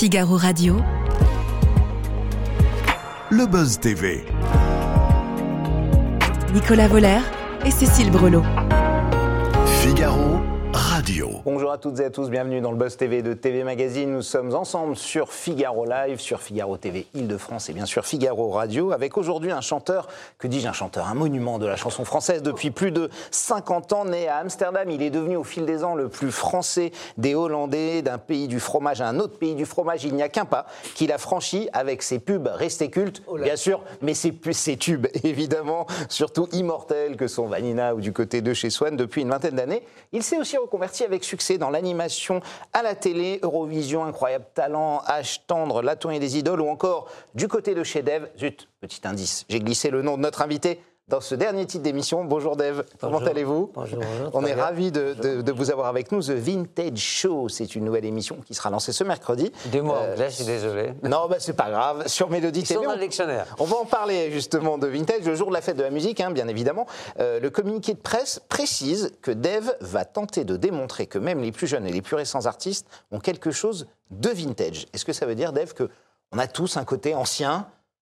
Figaro Radio. Le Buzz TV. Nicolas Voller et Cécile Brelot. Figaro Radio. Bonjour à toutes et à tous, bienvenue dans le Buzz TV de TV Magazine. Nous sommes ensemble sur Figaro Live, sur Figaro TV Île-de-France et bien sûr Figaro Radio, avec aujourd'hui un chanteur, que dis-je un chanteur, un monument de la chanson française depuis plus de 50 ans, né à Amsterdam. Il est devenu au fil des ans le plus français des Hollandais, d'un pays du fromage à un autre pays du fromage. Il n'y a qu'un pas qu'il a franchi avec ses pubs restés cultes, bien sûr, mais ses, ses tubes évidemment, surtout immortels que sont Vanina ou du côté de chez Swan depuis une vingtaine d'années. Il s'est aussi reconverti avec succès dans l'animation à la télé, Eurovision, incroyable talent, H tendre, La tournée des idoles ou encore du côté de chez Dev. Zut, petit indice, j'ai glissé le nom de notre invité dans ce dernier titre d'émission. Bonjour Dave, comment allez-vous Bonjour, bonjour. On est ravis de, de- de vous avoir avec nous. The Vintage Show, c'est une nouvelle émission qui sera lancée ce mercredi. Deux mots Euh, anglais, je suis désolé. Non, bah, c'est pas grave. Sur Mélodie Ils sont TV, dans on- le dictionnaire. on va en parler justement de Vintage, le jour de la fête de la musique, hein, bien évidemment. Euh, le communiqué de presse précise que Dev va tenter de démontrer que même les plus jeunes et les plus récents artistes ont quelque chose de vintage. Est-ce que ça veut dire, Dev, que on a tous un côté ancien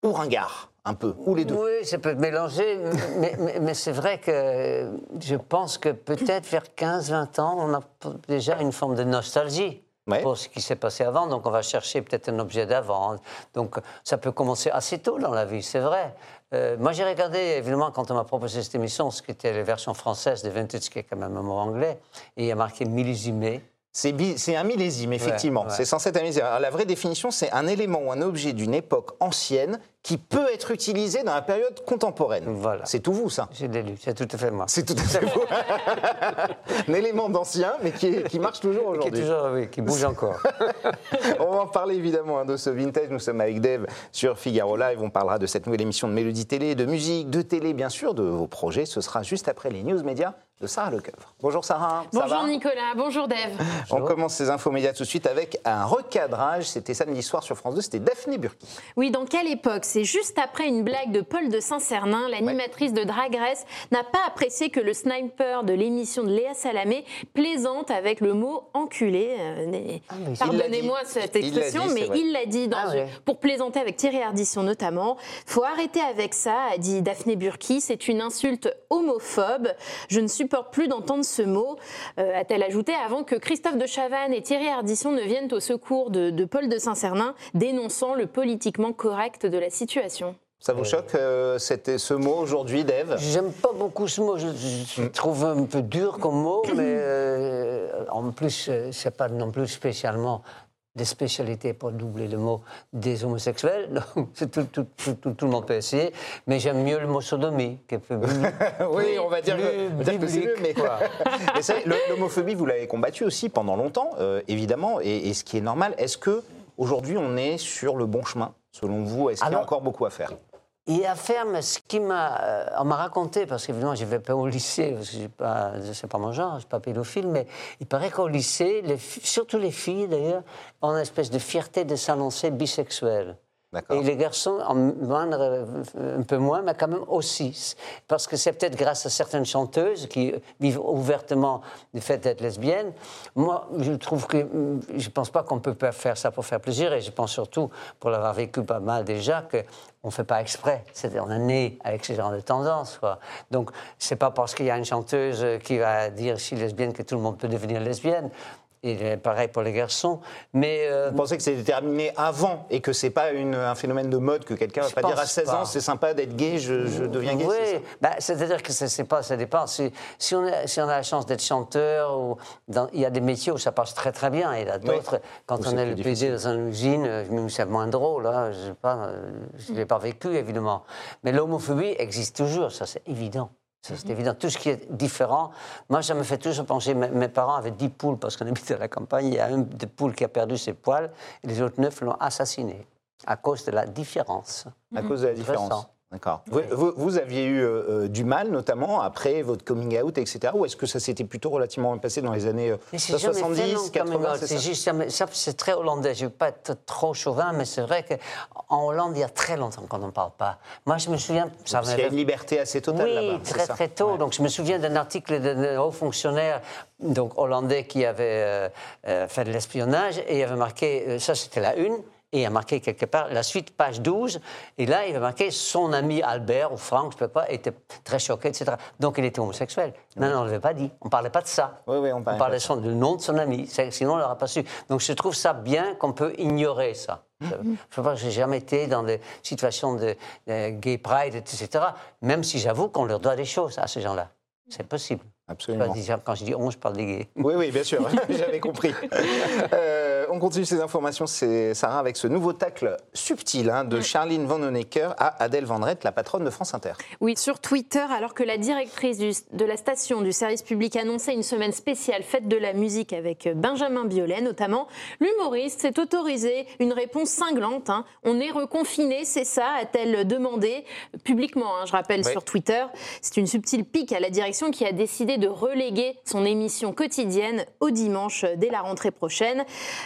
ou ringard, un peu, ou les deux Oui, ça peut être mélangé, mais, mais- mais c'est vrai que je pense que peut-être vers 15-20 ans, on a déjà une forme de nostalgie. Ouais. Pour ce qui s'est passé avant, donc on va chercher peut-être un objet d'avant. Donc ça peut commencer assez tôt dans la vie, c'est vrai. Euh, moi j'ai regardé, évidemment, quand on m'a proposé cette émission, ce qui était la version française de Vintage, qui est quand même un mot anglais, et il y a marqué millésimé. C'est un millésime, effectivement. Ouais, ouais. C'est censé être un millésime. Alors, la vraie définition, c'est un élément ou un objet d'une époque ancienne qui peut être utilisé dans la période contemporaine. Voilà. C'est tout vous, ça J'ai lu, c'est tout à fait moi. C'est tout à fait vous. un élément d'ancien, mais qui, est- qui marche toujours Qui est aujourd'hui. toujours, oui, qui bouge encore. On va en parler évidemment hein, de ce vintage. Nous sommes avec Dave sur Figaro Live. On parlera de cette nouvelle émission de Mélodie Télé, de musique, de télé, bien sûr, de vos projets. Ce sera juste après les news médias de Sarah Lecoeuvre. Bonjour Sarah. ça Bonjour va Nicolas, bonjour Dave. On commence ces infos médias tout de suite avec un recadrage. C'était samedi soir sur France 2. C'était Daphné Burki. Oui, dans quelle époque C'est juste après une blague de Paul de Saint-Cernin, l'animatrice de Drag Race n'a pas apprécié que le sniper de l'émission de Léa Salamé plaisante avec le mot enculé. Ah, Pardonnez-moi cette Il expression, dit, mais vrai. il l'a dit dans Ah une- ouais. pour plaisanter avec Thierry Ardisson notamment. Faut arrêter avec ça, a dit Daphné Burki. C'est une insulte homophobe. Je ne supporte plus d'entendre ce mot, euh, a-t-elle ajouté, avant que Christophe de Chavannes et Thierry Ardisson ne viennent au secours de, de Paul de Saint-Cernin, dénonçant le politiquement correct de la situation. Ça vous choque euh, ce mot aujourd'hui, Dave? J'aime pas beaucoup ce mot. Je, je- je trouve un peu dur comme mot, mais euh, en plus, euh, c'est pas non plus spécialement des spécialités pour doubler le mot des homosexuels. Donc, c'est tout, tout, tout, tout- tout le monde peut essayer. Mais j'aime mieux le mot sodomie, qui est plus. Oui, on va dire, que- plus on va dire que c'est mieux, mais quoi. L'homophobie, vous l'avez combattue aussi pendant longtemps, euh, évidemment, et, et ce qui est normal. Est-ce que aujourd'hui on est sur le bon chemin, selon vous Est-ce qu'il y a encore beaucoup à faire Il y a à faire, mais ce qui m'a. euh, on m'a raconté, parce qu'évidemment, je ne vais pas au lycée, parce que pas, c'est pas mon genre, je ne suis pas pédophile, mais il paraît qu'au lycée, les surtout les filles d'ailleurs, ont une espèce de fierté de s'annoncer bisexuelles. Et les garçons, en euh, un peu moins, mais quand même aussi. Parce que c'est peut-être grâce à certaines chanteuses qui vivent ouvertement du fait d'être lesbiennes. Moi, je trouve que je ne pense pas qu'on peut faire ça pour faire plaisir. Et je pense surtout, pour l'avoir vécu pas mal déjà, qu'on ne fait pas exprès. On est né avec ce genre de tendance. Donc, c'est pas parce qu'il y a une chanteuse qui va dire suis lesbienne que tout le monde peut devenir lesbienne. Et pareil pour les garçons. Mais. euh, Vous pensez que c'est déterminé avant et que c'est pas une- un phénomène de mode que quelqu'un va pas dire à pense 16 ans c'est sympa d'être gay, je, je deviens gay Oui, bah, c'est-à-dire que ça, c'est pas, ça dépend. Si, si on a, si on a la chance d'être chanteur, ou dans- il y a des métiers où ça passe très très bien, et il y a d'autres, quand Où on est plus le. PD dans une usine, euh, c'est moins drôle, hein, je ne l'ai pas vécu évidemment. Mais l'homophobie existe toujours, ça c'est évident. Ça, Mhm. c'est évident. Tout ce qui est différent, moi, ça me fait toujours penser. Mes, mes parents avaient 10 poules parce qu'on habite à la campagne. Il y a un des poules qui a perdu ses poils et les autres neuf l'ont assassiné à cause de la différence. à cause de la différence. D'accord. Vous, vous- vous aviez eu euh, euh, du mal, notamment après votre coming out, etc. Ou est-ce que ça s'était plutôt relativement bien passé dans les années euh, Mais j'ai jamais fait 70, non coming 80 out. c'est juste ça, c'est très hollandais. Je ne veux pas être trop chauvin, mais c'est vrai qu'en Hollande, il y a très longtemps qu'on n'en parle pas. Moi, je me souviens. Ça Parce qu'il y a une liberté assez totale oui, là-bas. très très tôt. Ouais. Donc je me souviens d'un article d'un haut fonctionnaire donc hollandais qui avait euh, euh, fait de l'espionnage et il avait marqué, euh, ça c'était la une, et il a marqué quelque part la suite, page 12, et là il avait marqué son ami Albert ou Franck, je ne sais pas, était très choqué, etc. Donc il était homosexuel. Non, non, on ne l'avait pas dit. On ne parlait pas de ça. Oui, oui, on parlait pas de son, du nom de son ami, sinon on ne l'aurait pas su. Donc je trouve ça bien qu'on peut ignorer ça. Mm-hmm. Je ne sais pas, j'ai jamais été dans des situations de, de gay pride, etc. Même si j'avoue qu'on leur doit des choses à ces gens-là. C'est possible. Absolument. Quand je dis on, je parle des gays. Oui, oui, bien sûr, j'avais compris. Euh, on continue ces informations, c'est Sarah, avec ce nouveau tacle subtil hein, de Charline Van Honecker à Adèle Vendrette, la patronne de France Inter. Oui, sur Twitter, alors que la directrice du- de la station du service public annonçait une semaine spéciale fête de la musique avec Benjamin Biolay notamment, l'humoriste s'est autorisé une réponse cinglante. hein. On est reconfiné, c'est ça a-t-elle demandé publiquement, hein, je rappelle, Oui. sur Twitter. C'est une subtile pique à la direction qui a décidé de reléguer son émission quotidienne au dimanche euh, dès la rentrée prochaine.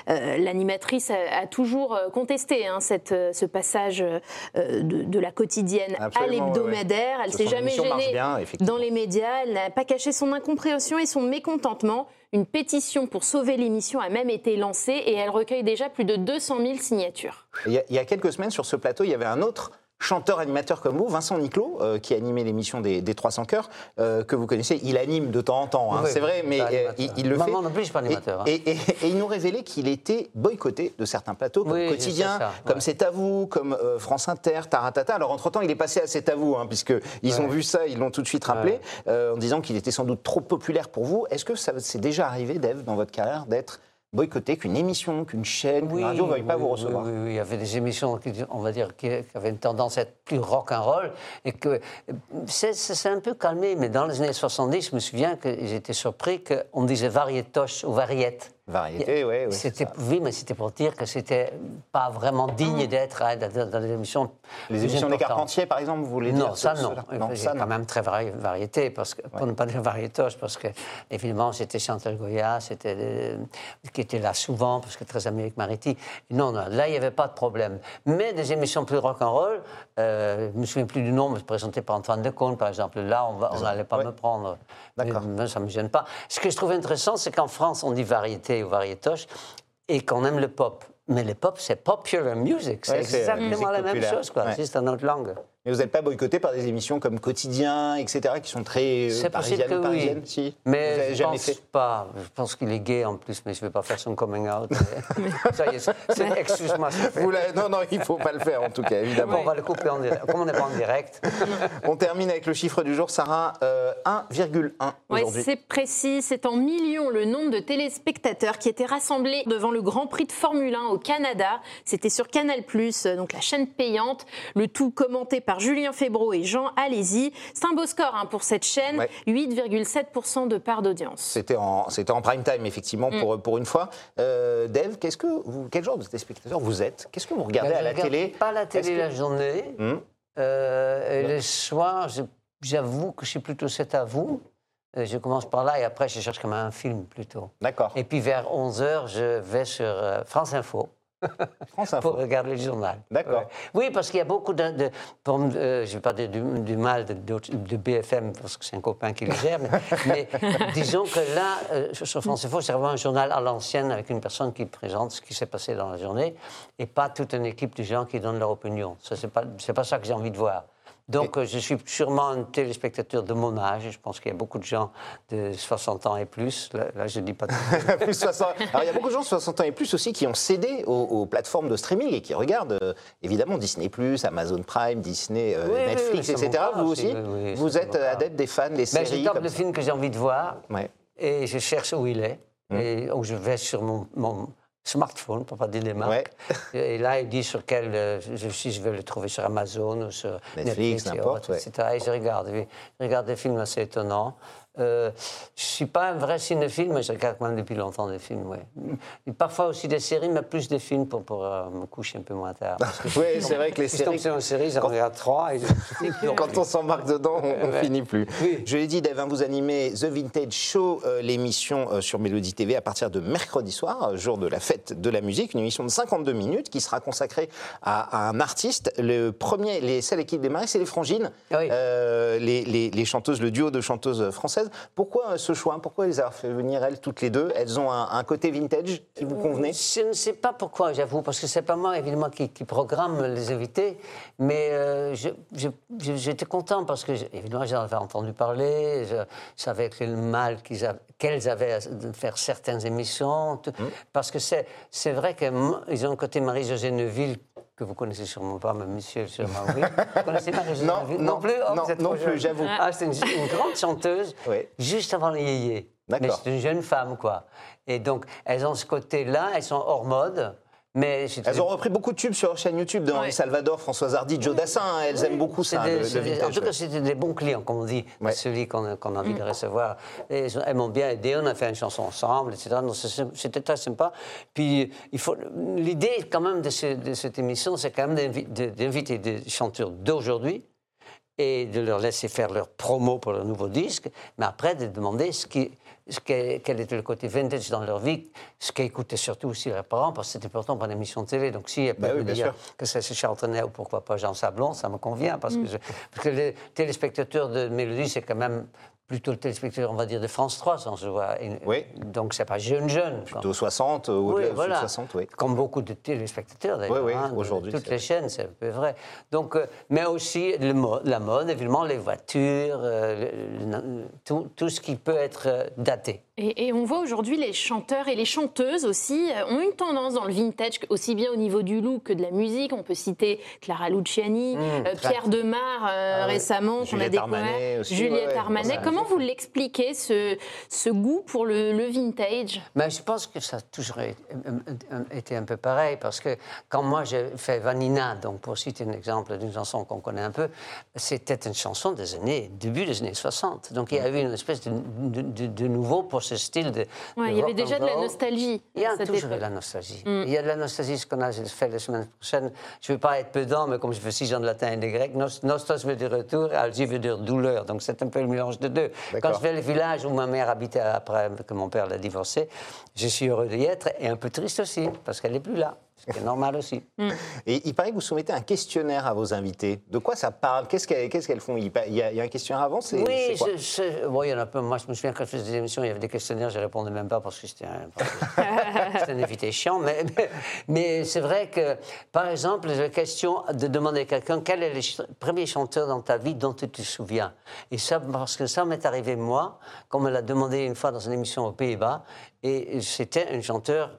Euh, L'animatrice a, a toujours euh, contesté hein, cette, euh, ce passage euh, de, de la quotidienne à Absolument, ouais, l'hebdomadaire. Elle s'est jamais gênée bien, dans les médias. Elle n'a pas caché son incompréhension et son mécontentement. Une pétition pour sauver l'émission a même été lancée et elle recueille déjà plus de 200 000 signatures. Il y, a, il y a quelques semaines, sur ce plateau, il y avait un autre chanteur-animateur comme vous, Vincent Niclot, euh, qui animait l'émission des, des 300 Cœurs, euh, que vous connaissez. Il anime de temps en temps, hein, Oui, c'est vrai, mais euh, animateur. il, il le Maman fait. je suis pas animateur, hein. Et, et- et il nous révélait qu'il était boycotté de certains plateaux, comme Oui, Quotidien, ça, comme ouais. C'est à vous, comme France Inter, Taratata. Alors, entre-temps, il est passé à C'est à vous, hein, puisqu'ils ont vu ça, ils l'ont tout de suite rappelé, Ouais. en disant qu'il était sans doute trop populaire pour vous. Est-ce que ça c'est déjà arrivé, Dave, dans votre carrière, d'être boycotté, qu'une émission, qu'une chaîne, qu'une radio ne veuille pas oui, vous oui, recevoir Oui, oui, il y avait des émissions, qui, on va dire, qui, avaient une tendance à être plus rock'n'roll. Et que c'est un peu calmé, mais dans les années 70, je me souviens que j'étais surpris qu'on disait variétoche ou variette. Variété, oui. oui. C'était, oui, mais c'était pour dire que c'était pas vraiment digne d'être hein, dans, dans les émissions. Les émissions des. Carpentiers, par exemple, vous voulez Non, dire ça ce- non. Il Non, ça a non. quand même très vari- variété, parce que, pour ne pas dire variétoche, parce que, évidemment, c'était Chantal Goya, c'était, euh, qui était là souvent, parce que très ami avec Mariti. Non, non, là, il n'y avait pas de problème. Mais des émissions plus rock'n'roll, euh, je ne me souviens plus du nom, mais présenté par Antoine Decaune, par exemple. Là, on n'allait pas Ouais. me prendre. D'accord. Ça ne me gêne pas. Ce que je trouve intéressant, c'est qu'en France, on dit variété ou variétoche, et qu'on aime le pop. Mais le pop, c'est popular music. C'est Ouais, exactement la même chose, quoi. Ouais. Juste en autre langue. Mais vous n'êtes pas boycotté par des émissions comme Quotidien, etc., qui sont très euh, parisiennes, que oui. parisiennes si Mais je jamais pense fait pas. Je pense qu'il est gay en plus, mais je ne vais pas faire son coming out. ça y est, c'est- excuse-moi. Non, non, il ne faut pas le faire, en tout cas, évidemment. On va le couper en direct. Comme on n'est pas en direct. On termine avec le chiffre du jour, Sarah, euh, 1,1 Oui, aujourd'hui. c'est précis. C'est en millions le nombre de téléspectateurs qui étaient rassemblés devant le Grand Prix de Formule 1 au Canada. C'était sur Canal+, euh, donc la chaîne payante. Le tout commenté par Julien Febro et Jean Alési. C'est un beau score hein, pour cette chaîne. Ouais. 8,7% de part d'audience. C'était en, c'était en prime time, effectivement, Mm. pour, pour une fois. Euh, Dave, qu'est-ce que vous, quel genre de téléspectateur vous êtes? Qu'est-ce que vous regardez Ben, à je la regarde télé? Pas la télé que- la journée. Hum, Euh, et le soir, je- j'avoue que je suis plutôt c'est à vous. Euh, Je commence par là et après, je cherche comme un film plutôt. D'accord. Et puis vers 11h, je vais sur euh, France Info. France Info. pour regarder le journal. D'accord. Ouais. Oui, parce qu'il y a beaucoup de... de pour euh, je vais pas dire du, du mal de, BFM, parce que c'est un copain qui le gère, mais, mais disons que là, euh, sur France Info, c'est vraiment un journal à l'ancienne avec une personne qui présente ce qui s'est passé dans la journée et pas toute une équipe de gens qui donnent leur opinion. Ce n'est pas, pas ça que j'ai envie de voir. Donc, euh, je suis sûrement un téléspectateur de mon âge. Je pense qu'il y a beaucoup de gens de 60 ans et plus. Là, là, je ne dis pas... Plus 60. Alors, il y a beaucoup de gens de 60 ans et plus aussi qui ont cédé aux, aux plateformes de streaming et qui regardent euh, évidemment Disney, Amazon Prime, Disney, euh, Oui, Netflix, oui, etc. Vous aussi, Vous êtes adepte des fans, des Ben, séries je tape comme le film que j'ai envie de voir. Ouais. et je cherche où il est. Et où je vais sur mon, mon smartphone, pour pas dire les marques. Ouais. Et là, il dit sur quel. euh, je, si je vais le trouver sur Amazon ou sur Netflix, et autres, etc. Et je regarde. Je regarde des films assez étonnants. Euh, je suis pas un vrai cinéphile, mais je regarde quand même depuis longtemps des films. Et parfois aussi des séries, mais plus des films pour, pour euh, me coucher un peu moins tard. Oui, c'est vrai que les séries, sur une série, j'en regarde trois et je... quand on s'embarque dedans, on, on Ouais. finit plus. Oui. Je l'ai dit, Dave, hein, vous animez The Vintage Show, euh, l'émission sur Mélodie TV à partir de mercredi soir, jour de la fête de la musique, une émission de 52 minutes qui sera consacrée à, à un artiste. Le premier, les, celle qui démarrer, c'est les Frangines, Oui. les, les- les chanteuses, le duo de chanteuses françaises. Pourquoi euh, ce choix? Pourquoi les avoir fait venir elles toutes les deux? Elles ont un, un côté vintage qui vous convenait? Je ne sais pas pourquoi, j'avoue, parce que c'est pas moi, évidemment, qui, qui programme les invités, mais euh, j'étais content parce que, évidemment, j'en avais entendu parler, je savais quel mal qu'ils avaient, qu'elles avaient à faire certaines émissions, tout- parce que c'est vrai qu'ils ont un côté Marie-Josée Neuville que vous connaissez sûrement pas, mais monsieur, sûrement oui. Vous connaissez Marie-Josée Non, Neuville non, plus Oh, non, non plus, j'avoue. Ah, c'est une, une grande chanteuse, Oui. juste avant les yéyés. Mais c'est une jeune femme, quoi. Et donc, elles ont ce côté-là, elles sont hors mode. Mais Elles ont repris beaucoup de tubes sur leur chaîne YouTube de Henri. Salvador, Françoise Hardy, Joe Dassin. hein. Elles aiment beaucoup ça, des- le, le vintage. en tout cas, c'était des bons clients, comme on dit, Ouais. celui qu'on a, envie de Mm. recevoir. Et elles, m'ont bien aidé, on a fait une chanson ensemble, etc. C'était très sympa. Puis, l'idée, quand même, de, ce- de cette émission, c'est quand même d'inviter des chanteurs d'aujourd'hui et de leur laisser faire leur promo pour leur nouveau disque, mais après de demander ce qui, ce qu'est- quel était le côté vintage dans leur vie, ce qu'écoutaient surtout aussi leurs parents, parce que c'était important pour une émission de télé. Donc si Bah peuvent oui, me bien dire sûr. que c'est Charles Trenet ou pourquoi pas Jean Sablon, ça me convient, parce, que, je- parce que les téléspectateurs de Mélodie, c'est quand même plutôt le téléspectateur, on va dire, de France 3, sans se voir. Oui. Donc c'est pas jeune, jeune. Plutôt 60, ou Oui, voilà. 60, oui. Comme beaucoup de téléspectateurs, d'ailleurs. Oui, oui, hein, aujourd'hui, Toutes les chaînes, c'est un peu vrai. Donc, euh, mais aussi le mo- la mode, évidemment, les voitures, euh, le- le- tout, tout ce qui peut être euh, daté. Et, et on voit aujourd'hui les chanteurs et les chanteuses aussi euh, ont une tendance dans le vintage, aussi bien au niveau du look que de la musique. On peut citer Clara Luciani, euh, très- Pierre Demar euh, Ah récemment, qu'on a Juliette découvert. Juliette ouais. Armanet. Ouais. Comment vous l'expliquez, ce, ce goût pour le, le vintage? Mais je pense que ça a toujours été- un peu pareil, parce que quand moi j'ai fait Vanina, donc pour citer un exemple d'une chanson qu'on connaît un peu, c'était une chanson des années, début des années 60. Donc il y a eu une espèce de, de- de- de nouveau pour ce style de. Ouais, Il y avait déjà de la nostalgie. Il y a toujours de la nostalgie. Il y a de la nostalgie, ce qu'on a fait la semaine prochaine. Je ne veux pas être pedant, mais comme je fais six ans de latin et de grec, nos- nostos veut dire retour, algie veut dire douleur. Donc c'est un peu le mélange de deux. Quand je vais le village où ma mère habitait après que mon père l'a divorcé, je suis heureux d'y être et un peu triste aussi, parce qu'elle n'est plus là. Ce qui est normal aussi. Et il paraît que vous soumettez un questionnaire à vos invités. De quoi ça parle? Qu'est-ce qu'elles font? Il y, a, il y a un questionnaire avant? C'est- Oui, quoi? je- je- bon, il y en a peu. Moi, je me souviens quand je faisais des émissions, il y avait des questionnaires, je ne répondais même pas parce que c'était un, un invité chiant. Mais, mais, mais c'est vrai que, par exemple, la question de demander à quelqu'un quel est le ch- premier chanteur dans ta vie dont tu te souviens? Et ça, parce que ça m'est arrivé, moi, qu'on me l'a demandé une fois dans une émission aux Pays-Bas, et c'était un chanteur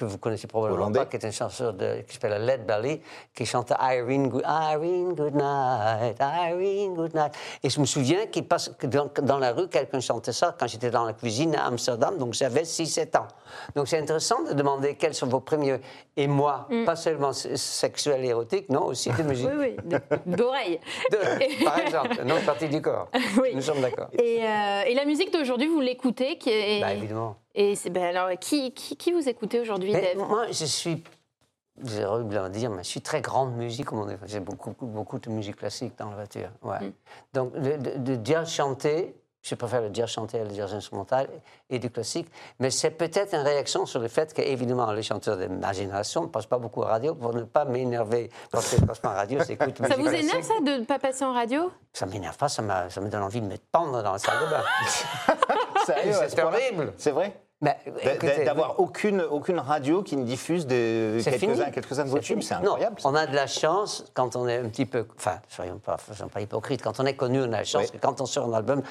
que vous connaissez probablement Hollandais. pas, qui est un chanteur de, qui s'appelle Led Belly, qui chantait Irene, Good, Irene, good night, Irene, good night. Et je me souviens qu'il passe, que dans, la rue, quelqu'un chantait ça quand j'étais dans la cuisine à Amsterdam, donc j'avais 6-7 ans. Donc c'est intéressant de demander quels sont vos premiers émois, pas seulement sexuels et érotiques, non, aussi de musique. Oui, oui, de- d'oreille. De- par exemple, une autre partie du corps. Oui. Nous sommes d'accord. Et, euh, et la musique d'aujourd'hui, vous l'écoutez qui est- Bah, évidemment. Et c'est- ben alors, qui, qui, qui vous écoutez aujourd'hui, Dave moi, je suis, horrible à dire, mais je suis très grande musique. J'ai beaucoup, beaucoup, de musique classique dans la voiture. Ouais. Mm. Donc, de, de, de jazz chanté, je préfère le jazz chanté à le jazz instrumental et du classique, mais c'est peut-être une réaction sur le fait qu'évidemment, les chanteurs de ma génération ne passent pas beaucoup à radio pour ne pas m'énerver. Parce que je passe pas à radio, j'écoute Ça vous énerve, ça, de ne pas passer en radio? Ça m'énerve pas, ça, me donne envie de me tendre dans la salle de bain. C'est horrible. C'est vrai? Écoutez, D'avoir aucune, aucune radio qui ne diffuse de C'est fini. quelques-uns de vos C'est tubes, c'est incroyable. on a de la chance quand on est un petit peu. Enfin, soyons pas, soyons pas hypocrites. Quand on est connu, on a la chance Oui. que quand on sort un album,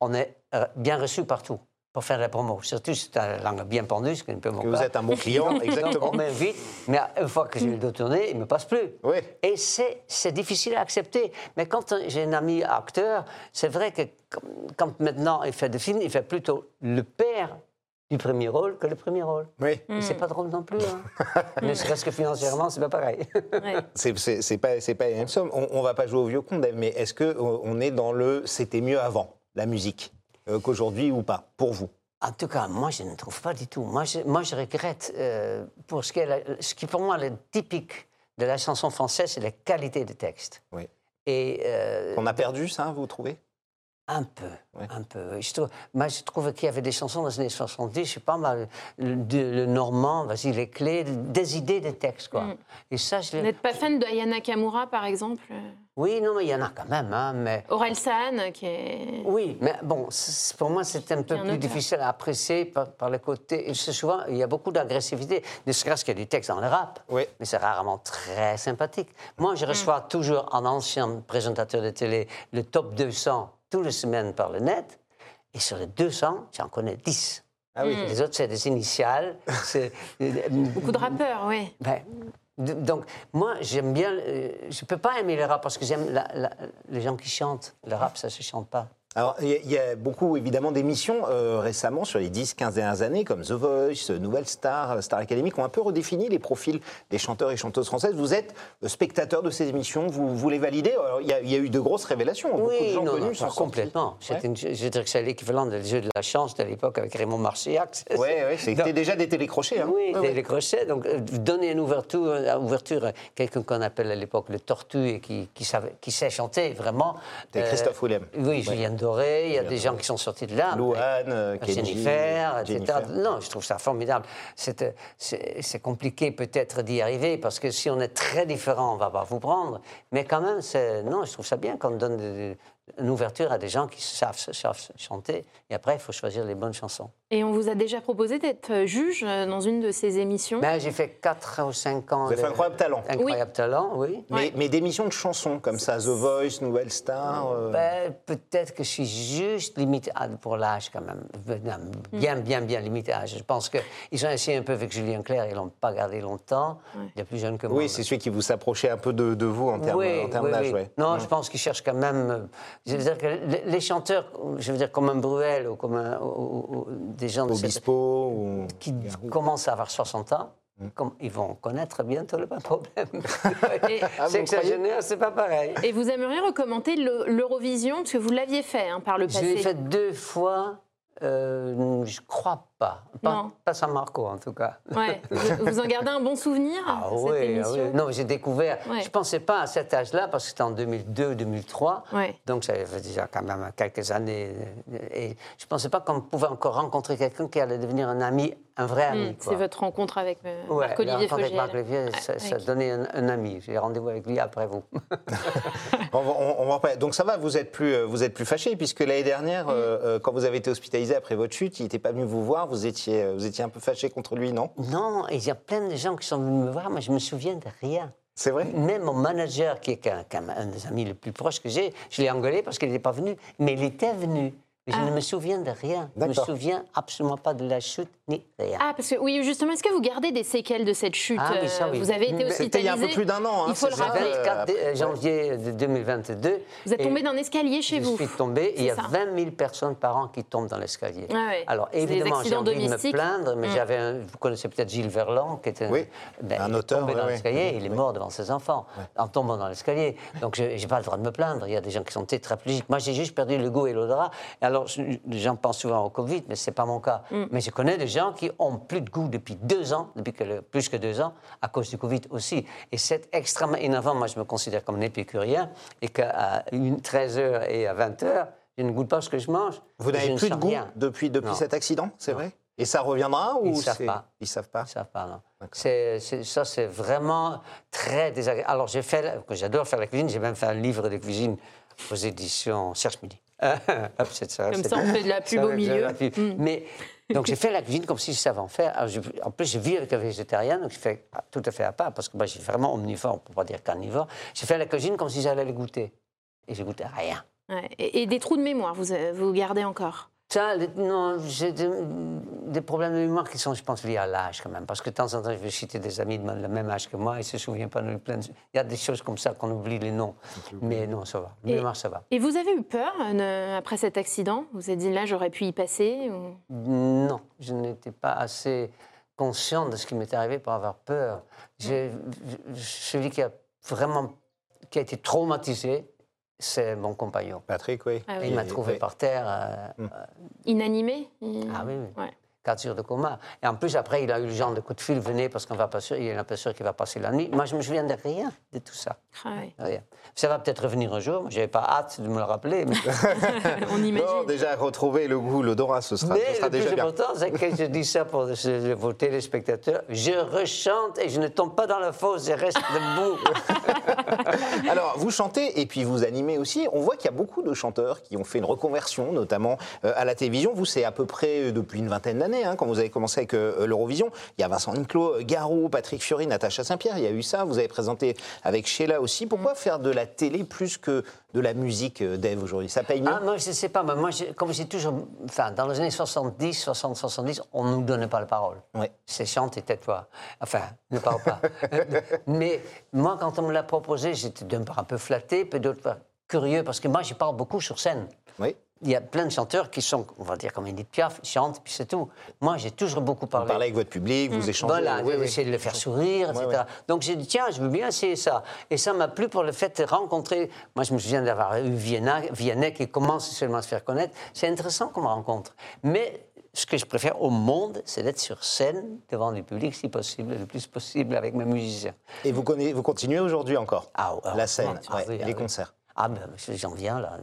on est euh, bien reçu partout pour faire la promo. Surtout si as la langue bien pendue, ce qui ne peut Que vous êtes un bon client, exactement. on m'invite, mais une fois que j'ai eu le dos tourné, il ne me passe plus. Oui. Et c'est c'est difficile à accepter. Mais quand j'ai un ami acteur, c'est vrai que quand maintenant il fait des films, il fait plutôt le père du premier rôle que le premier rôle. Oui. Et c'est pas drôle non plus. Hein. ne serait-ce que financièrement, c'est pas pareil. Ouais. C'est- pas, c'est pas la même somme. On, on va pas jouer au vieux con, Dave, mais est-ce qu'on on est dans le c'était mieux avant, la musique euh, qu'aujourd'hui ou pas, pour vous? En tout cas, moi, je ne trouve pas du tout. Moi, je, moi, je regrette, euh, pour ce qui, est la- ce qui pour moi est typique de la chanson française, c'est la qualité des textes. Oui. Et euh, On a perdu ça, vous trouvez? Un peu, Ouais. un peu. oui. Je trouve, moi, je trouve qu'il y avait des chansons dans les années 70, je sais pas mal, le, normand, vas-y, les clés, des idées des textes, quoi. Mm. Et ça, je Vous n'êtes pas fan de Ayana Kamura, par exemple? Oui, non, mais il y en a quand même, hein, mais... Aurel San, qui est... Oui, mais bon, pour moi, c'est un peu un plus auteur. difficile à apprécier par, par le côté. et C'est souvent, il y a beaucoup d'agressivité, ne serait-ce qu'il y a du texte dans le rap, Oui. mais c'est rarement très sympathique. Moi, je reçois toujours un ancien présentateur de télé le top 200 toutes les semaines par le net, et sur les 200, j'en connais 10. Ah oui. Les autres, c'est des initiales. c'est- Beaucoup de rappeurs, oui. ben, donc, moi, j'aime bien. euh, je ne peux pas aimer le rap parce que j'aime la- la- les gens qui chantent. Le rap, ça ne se chante pas. Alors, il y a- il y, a beaucoup, évidemment, d'émissions euh, récemment, sur les 10-15 dernières années, comme The Voice, Nouvelle Star, euh, Star Academy, qui ont un peu redéfini les profils des chanteurs et chanteuses françaises. Vous êtes euh, spectateur de ces émissions, vous, vous les validez il, y a, il y a eu de grosses révélations. beaucoup de Oui, gens non, connus non, complètement. C'est une- que c'est l'équivalent des jeux de la chance de l'époque avec Raymond Marcillac. Ouais, ouais, c'était déjà des télécrochés. Hein. Oui, Ouais, des ouais. les crochets. Donc, euh, donner une ouverture, à ouverture à quelqu'un qu'on appelle à l'époque le tortue et qui, qui, savait, qui sait chanter vraiment. C'était Christophe Willem. Oui, Ouais. Julien Il y a des gens qui sont sortis de là. Louane, euh, Jennifer, etc. Non, je trouve ça formidable. C'est, euh, C'est compliqué peut-être d'y arriver parce que si on est très différent, on va pas vous prendre. Mais quand même, non, je trouve ça bien qu'on donne une ouverture à des gens qui savent, savent chanter. Et après, il faut choisir les bonnes chansons. Et on vous a déjà proposé d'être euh, juge euh, dans une de ces émissions. Ben, j'ai fait 4 ou 5 ans. Vous avez fait de- incroyable talent. Incroyable talent, oui. Mais, Ouais. mais d'émissions de chansons, comme ça, The Voice, Nouvelle Star. euh, Ben, peut-être que je suis juste limité à- pour l'âge quand même. Bien, bien, bien limité à l'âge. Je pense qu'ils ont essayé un peu avec Julien Clerc, ils l'ont pas gardé longtemps. Il est plus jeune que moi. oui, c'est celui qui vous s'approchait un peu de, de vous en termes Oui, en termes oui, d'âge. oui. ouais. Non, je pense qu'ils cherchent quand même. euh, Je veux dire que les, chanteurs, je veux dire comme un Bruel ou comme un- ou des gens de cette- ou... qui commencent à avoir 60 ans, comme, ils vont connaître bientôt le même problème. Ah, c'est que génère, c'est pas pareil. Et vous aimeriez recommander le- l'Eurovision, parce que vous l'aviez fait hein, par le Je passé. l'ai fait deux fois. euh, je crois pas. Pas, Non. pas San Marco, en tout cas. Ouais. Vous, vous en gardez un bon souvenir Ah cette oui, ah émission oui. Non, j'ai découvert. Ouais. Je ne pensais pas à cet âge-là, parce que c'était en 2002 2003. Ouais. Donc, ça fait déjà quand même quelques années. Et je ne pensais pas qu'on pouvait encore rencontrer quelqu'un qui allait devenir un ami, un vrai ami. Hmm, quoi. C'est votre rencontre avec euh, Ouais, Marc-Olivier la rencontre avec. Marc-Olivier, ça, donnait un, un ami. J'ai rendez-vous avec lui après vous. On va, on- on va en parler. Donc ça va, vous êtes plus, euh, vous êtes plus fâché, puisque l'année dernière, Mm. euh, euh, quand vous avez été hospitalisé après votre chute, il n'était pas venu vous voir, vous étiez, euh, vous étiez un peu fâché contre lui, non? Non, il y a plein de gens qui sont venus me voir, mais je me souviens de rien. C'est vrai? Même mon manager, qui est même un des amis les plus proches que j'ai, je l'ai engueulé parce qu'il n'était pas venu. Mais il était venu. Mais Je Ah. ne me souviens de rien. Je ne me souviens absolument pas de la chute ni rien. Ah, parce que oui, justement, est-ce que vous gardez des séquelles de cette chute Ah oui, ça, euh, oui. Vous avez été hospitalisé. C'était il y a un peu plus d'un an. hein, Il faut le rappeler. euh, 24 après, ouais. janvier de 2022. Vous êtes tombé d'un escalier chez je vous. suis tombé. Il y a C'est ça. 20 000 personnes par an qui tombent dans l'escalier. Ah ouais. Alors évidemment, j'ai envie de me plaindre, mais Mm. j'avais un- vous connaissez peut-être Gilles Verland, qui était Oui, ben, un il est auteur, tombé ouais, dans ouais. l'escalier, il est mort devant ses enfants en tombant dans l'escalier. Donc je n'ai pas le droit de me plaindre. Il y a des gens qui sont tétraplégiques. Moi, j'ai juste perdu le goût et l'odorat. Et Alors, les gens pensent souvent au Covid, mais ce n'est pas mon cas. Mm. Mais je connais des gens qui ont plus de goût depuis deux ans, depuis que le- plus que deux ans, à cause du Covid aussi. Et c'est extrêmement énervant. Moi, je me considère comme un épicurien et qu'à 13h et à 20h, je ne goûte pas ce que je mange. Vous n'avez ne plus de goût rien. depuis, depuis Non. cet accident, c'est vrai? Et ça reviendra ou Ils savent c'est- pas. Ils savent pas? Ils savent pas, non. Ça, c'est vraiment très désagréable. Alors, j'ai fait, j'adore faire la cuisine, j'ai même fait un livre de cuisine aux éditions Cherche Midi. Hop, c'est ça, Comme ça, on fait de la pub ça, au milieu. pub. Mais, donc, j'ai fait la cuisine comme si je savais en faire. Alors, je- en plus, je vis avec un végétarien, donc je fais tout à fait à part, parce que moi, je suis vraiment omnivore, on ne peut pas dire carnivore. J'ai fait la cuisine comme si j'allais le goûter. Et je goûtais rien. Ouais. Et, et des trous de mémoire, vous, euh, vous gardez encore? Ça, non, j'ai des, des problèmes de mémoire qui sont, je pense, liés à l'âge quand même. Parce que de temps en temps, je vais citer des amis de le même âge que moi, ils ne se souviennent pas de plein de- Il y a des choses comme ça qu'on oublie les noms. Mais non, ça va. La mémoire, ça va. Et vous avez eu peur euh, après cet accident? Vous vous êtes dit là, j'aurais pu y passer ou- Non, je n'étais pas assez conscient de ce qui m'était arrivé pour avoir peur. J'ai- je- Celui qui a vraiment qui a été traumatisé, c'est mon compagnon. Patrick, oui. Ah oui. il m'a trouvé oui. par terre. euh, Inanimé Ah oui, oui. Ouais. 4 jours de coma. Et en plus, après, il a eu le genre de coup de fil, venez parce qu'on va pas sûr, il est pas sûr qu'il va passer la nuit. Moi, je me souviens de rien de tout ça. Ah. Rien. Ça va peut-être revenir un jour. Je n'avais pas hâte de me le rappeler. Mais, On Non, imagine. déjà, retrouver le goût, l'odorat, ce sera, mais ce sera le déjà important, c'est que je dis ça pour vos téléspectateurs. Je rechante et je ne tombe pas dans la fosse, je reste debout. Alors, vous chantez et puis vous animez aussi. On voit qu'il y a beaucoup de chanteurs qui ont fait une reconversion, notamment euh, à la télévision. Vous, c'est à peu près euh, depuis une vingtaine d'années, hein, quand vous avez commencé avec euh, l'Eurovision. Il y a Vincent Niclot, euh, Garou, Patrick Fiori, Natacha Saint-Pierre. Il y a eu ça. Vous avez présenté avec Sheila aussi. Pourquoi faire de la télé plus que de la musique, euh, Dave, aujourd'hui? Ça paye mieux? Ah, moi, je ne sais pas, mais moi, j'ai- comme j'ai toujours. Enfin, dans les années 70, 60, 70, on ne nous donnait pas la parole. Ouais. C'est chante et tais-toi. Enfin, ne parle pas. mais moi, quand on me l'a proposé, j'étais d'un part un peu flatté, puis d'autre part curieux, parce que moi, je parle beaucoup sur scène. Oui. Il y a plein de chanteurs qui sont, on va dire comme Edith Piaf, chantent, puis c'est tout. Moi, j'ai toujours beaucoup Vous parlé. parlez avec votre public, vous échangez. Voilà, Oui, essayé de le faire sourire, etc. Donc j'ai dit, tiens, je veux bien essayer ça. Et ça m'a plu pour le fait de rencontrer. Moi, je me souviens d'avoir eu Vienna, Vianney qui commence seulement à se faire connaître. C'est intéressant comme rencontre. Mais ce que je préfère au monde, c'est d'être sur scène, devant du public, si possible, le plus possible avec mes musiciens. Et vous, vous continuez aujourd'hui encore Ah, La scène, ah, ouais, ah, les concerts. Ah ben, j'en viens là,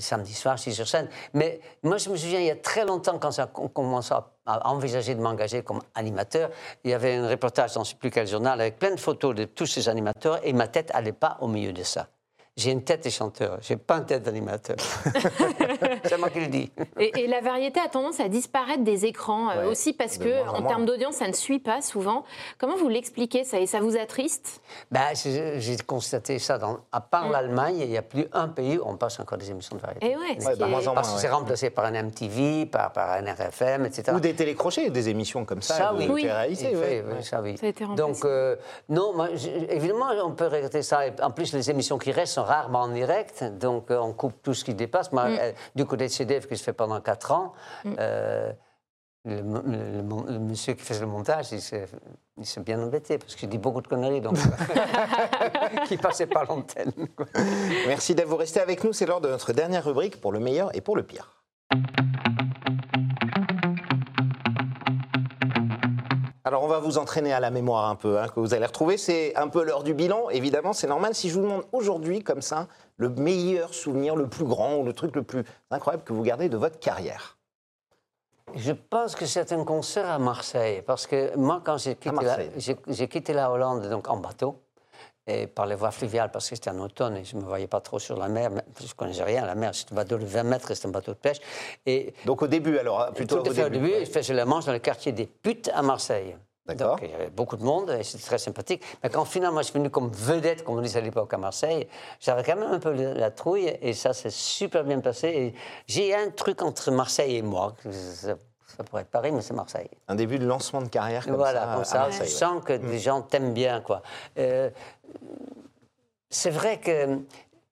samedi soir, je suis sur scène. Mais moi, je me souviens, il y a très longtemps, quand ça- à, à envisager de m'engager comme animateur, il y avait un reportage dans je ne sais plus quel journal avec plein de photos de tous ces animateurs et ma tête n'allait pas au milieu de ça. J'ai une tête de chanteur, j'ai pas une tête d'animateur. C'est moi qui le dis. Et, et la variété a tendance à disparaître des écrans euh, Ouais, aussi parce que, moins en termes d'audience, ça ne suit pas souvent. Comment vous l'expliquez ça? Et ça vous attriste? Ben, j'ai constaté ça. Dans, à part l'Allemagne, il n'y a plus un pays où on passe encore des émissions de variété. Et ouais, ce Ouais, est- moins en Parce que c'est ouais. remplacé par un MTV, par, par un RFM, etc. Ou des télécrochets, des émissions comme ça, Ça, oui. Oui. ouais. fait, oui, ça, oui. Ça a été remplacé. Donc, euh, non, moi, évidemment, on peut regretter ça. Et En plus, les émissions qui restent sont rarement en direct, donc euh, on coupe tout ce qui dépasse. Moi, euh, du côté de CDF, que je fais pendant 4 ans, euh, le, mo- le- le mon- le monsieur qui fait le montage, il s'est bien embêté, parce que j'ai dit beaucoup de conneries, donc qui passaient par l'antenne. Merci d'avoir resté avec nous. C'est l'heure de notre dernière rubrique pour le meilleur et pour le pire. Alors on va vous entraîner à la mémoire un peu, hein, que vous allez retrouver. C'est un peu l'heure du bilan, évidemment, c'est normal. Si je vous demande aujourd'hui, comme ça, le meilleur souvenir, le plus grand, ou le truc le plus incroyable que vous gardez de votre carrière. Je pense que c'est un concert à Marseille, parce que moi, quand j'ai quitté, la, j'ai quitté la Hollande donc en bateau, et par les voies fluviales, parce que c'était en automne et je ne me voyais pas trop sur la mer, mais je ne connaissais rien, la mer, c'est un bateau de 20 mètres, c'est un bateau de pêche. Et Donc au début, alors, plutôt tout à au fait au début. début, ouais. je faisais la manche dans le quartier des putes à Marseille. D'accord. Donc il y avait beaucoup de monde et c'était très sympathique. Mais quand finalement je suis venu comme vedette, comme on disait à l'époque à Marseille, j'avais quand même un peu la trouille et ça s'est super bien passé. J'ai un truc entre Marseille et moi. Ça, pourrait être Paris, mais c'est Marseille. Un début de lancement de carrière comme voilà, ça, comme à ça, Marseille, ouais. sens que les gens t'aiment bien, quoi. Euh, c'est vrai que,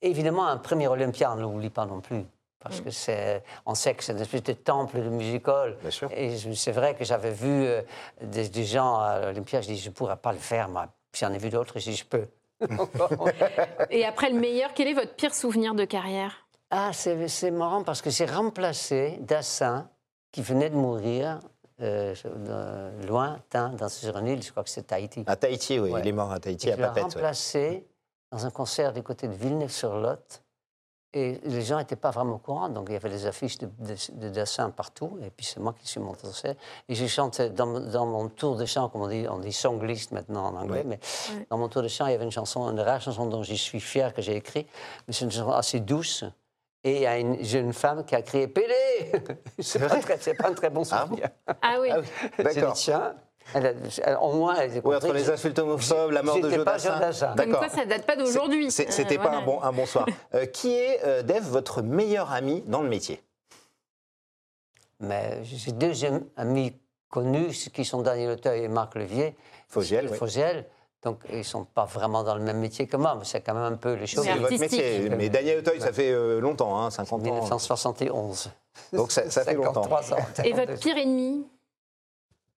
évidemment, un premier Olympia, on ne l'oublie pas non plus. Parce que c'est, on sait que c'est une espèce de temple de musical. Bien sûr. Et c'est vrai que j'avais vu euh, des, des gens à l'Olympia, je dis, je ne pourrais pas le faire, moi. Puis j'en ai vu d'autres, je dis, je peux. Et après le meilleur, quel est votre pire souvenir de carrière? Ah, c'est c'est marrant parce que j'ai remplacé Dassin, qui venait de mourir, euh, de- lointain, dans sur une île, je crois que c'est Tahiti. À Tahiti, oui, Ouais. il est mort à Tahiti, Et à je l'ai Papette. ouais. remplacé dans un concert du côté de Villeneuve-sur-Lot. Et les gens n'étaient pas vraiment au courant, donc il y avait des affiches de, de, de dessins partout. Et puis c'est moi qui suis monté sur scène. Et j'ai chanté dans, dans mon tour de chant, comme on dit, on dit songlist maintenant en anglais, Ouais. mais dans mon tour de chant, il y avait une chanson, une rare chanson dont je suis fier que j'ai écrite, mais c'est une chanson assez douce. Et il y a une jeune femme qui a crié Pélé C'est pas, très- c'est pas un très bon Ah souvenir. Ah oui. Ah oui, d'accord. dit, tiens, elle a- elle- au moins, elle a Oui, entre les insultes homophobes, la mort de J'étais Joe pas Dassin. Joe Dassin. Comme D'accord. quoi, ça date pas d'aujourd'hui. C'est- C'était Euh, pas voilà. un bon, un bon soir. Euh, qui est, euh, Dave, votre meilleur ami dans le métier? Mais j'ai deux am- amis connus qui sont Daniel Auteuil et Marc Levier. Fogiel, oui. Fogiel. Donc, ils ne sont pas vraiment dans le même métier que moi, mais c'est quand même un peu les choses. C'est votre métier. Mais Daniel Auteuil, ça fait euh, longtemps, hein, 50 ans. 1971. Donc ça, ça fait longtemps. 53 ans. Et votre pire ennemi?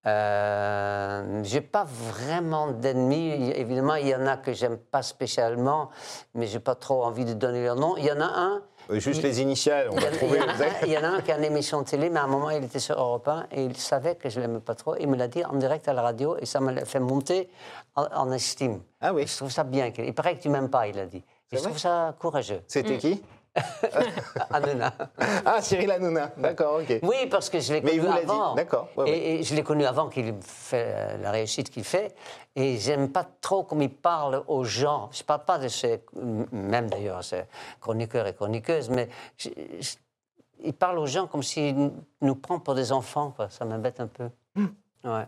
Euh, j'ai pas vraiment d'ennemis. Évidemment, il y en a que j'aime pas spécialement, mais j'ai pas trop envie de donner leur nom. Il y en a un. Euh, Juste il- les initiales, on va trouver. il y en a un qui a une émission de télé, mais à un moment, il était sur Europe 1 et il savait que je l'aimais pas trop. Il me l'a dit en direct à la radio et ça me l'a fait monter en, en estime. Ah oui. Je trouve ça bien. qu'il- Il paraît que tu m'aimes pas, il a dit. Je vrai trouve ça courageux. C'était qui? Hanouna. Ah, Cyril Hanouna. D'accord, ok. Oui, parce que je l'ai connu avant. d'accord, ouais, ouais. Et, et je l'ai connu avant qu'il fait euh, la réussite qu'il fait. Et j'aime pas trop comme il parle aux gens. Je parle pas de ces, même d'ailleurs, ces chroniqueurs et chroniqueuses, mais je- je- il parle aux gens comme s'il nous prend pour des enfants. Quoi. Ça m'embête un peu. Hmm. Ouais.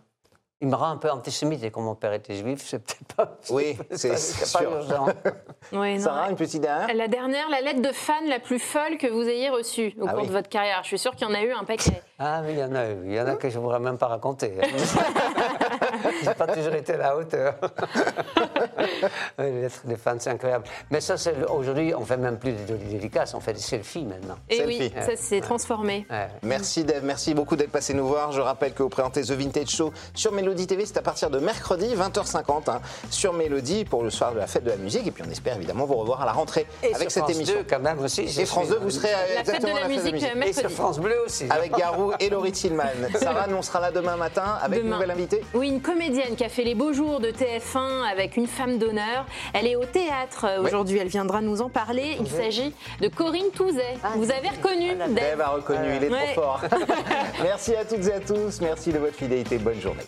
Il me rend un peu antisémite et comme mon père était juif, c'est peut-être pas. Oui, c'est pas- c'est pas sûr. urgent. Oui, non, Sarah, une petite dernière? La dernière, la lettre de fan la plus folle que vous ayez reçue au Ah cours oui. de votre carrière. Je suis sûre qu'il y en a eu un paquet. Ah oui, il y en a eu. Il y en a que je ne pourrais même pas raconter. J'ai pas toujours été à la hauteur. Oui, les fans, c'est incroyable. Mais ça, aujourd'hui, on fait même plus de dédicaces, on fait des selfies maintenant. Et Selfie. oui, ça s'est transformé. Ouais. Merci Dave, merci beaucoup d'être passé nous voir. Je rappelle que vous présentez The Vintage Show sur Mélodie TV, c'est à partir de mercredi 20h50 hein, sur Mélodie pour le soir de la fête de la musique. Et puis on espère évidemment vous revoir à la rentrée Et avec sur cette France émission. 2, quand même aussi. Et France suis- 2, vous serez à La fête de exactement la à musique musique. euh, Et sur. France Bleu aussi. Avec Garou et Laurie Tillman. Sarah, nous on sera là demain matin avec une nouvelle invitée. Oui, une comédienne qui a fait les beaux jours de TF1 avec une femme d'honneur. Elle est au théâtre euh, aujourd'hui, elle viendra nous en parler. Il s'agit de Corinne Touzet. Ah, Vous avez reconnu, la Dave Dave a reconnu, il est Ouais. trop fort. merci à toutes et à tous, merci de votre fidélité, bonne journée.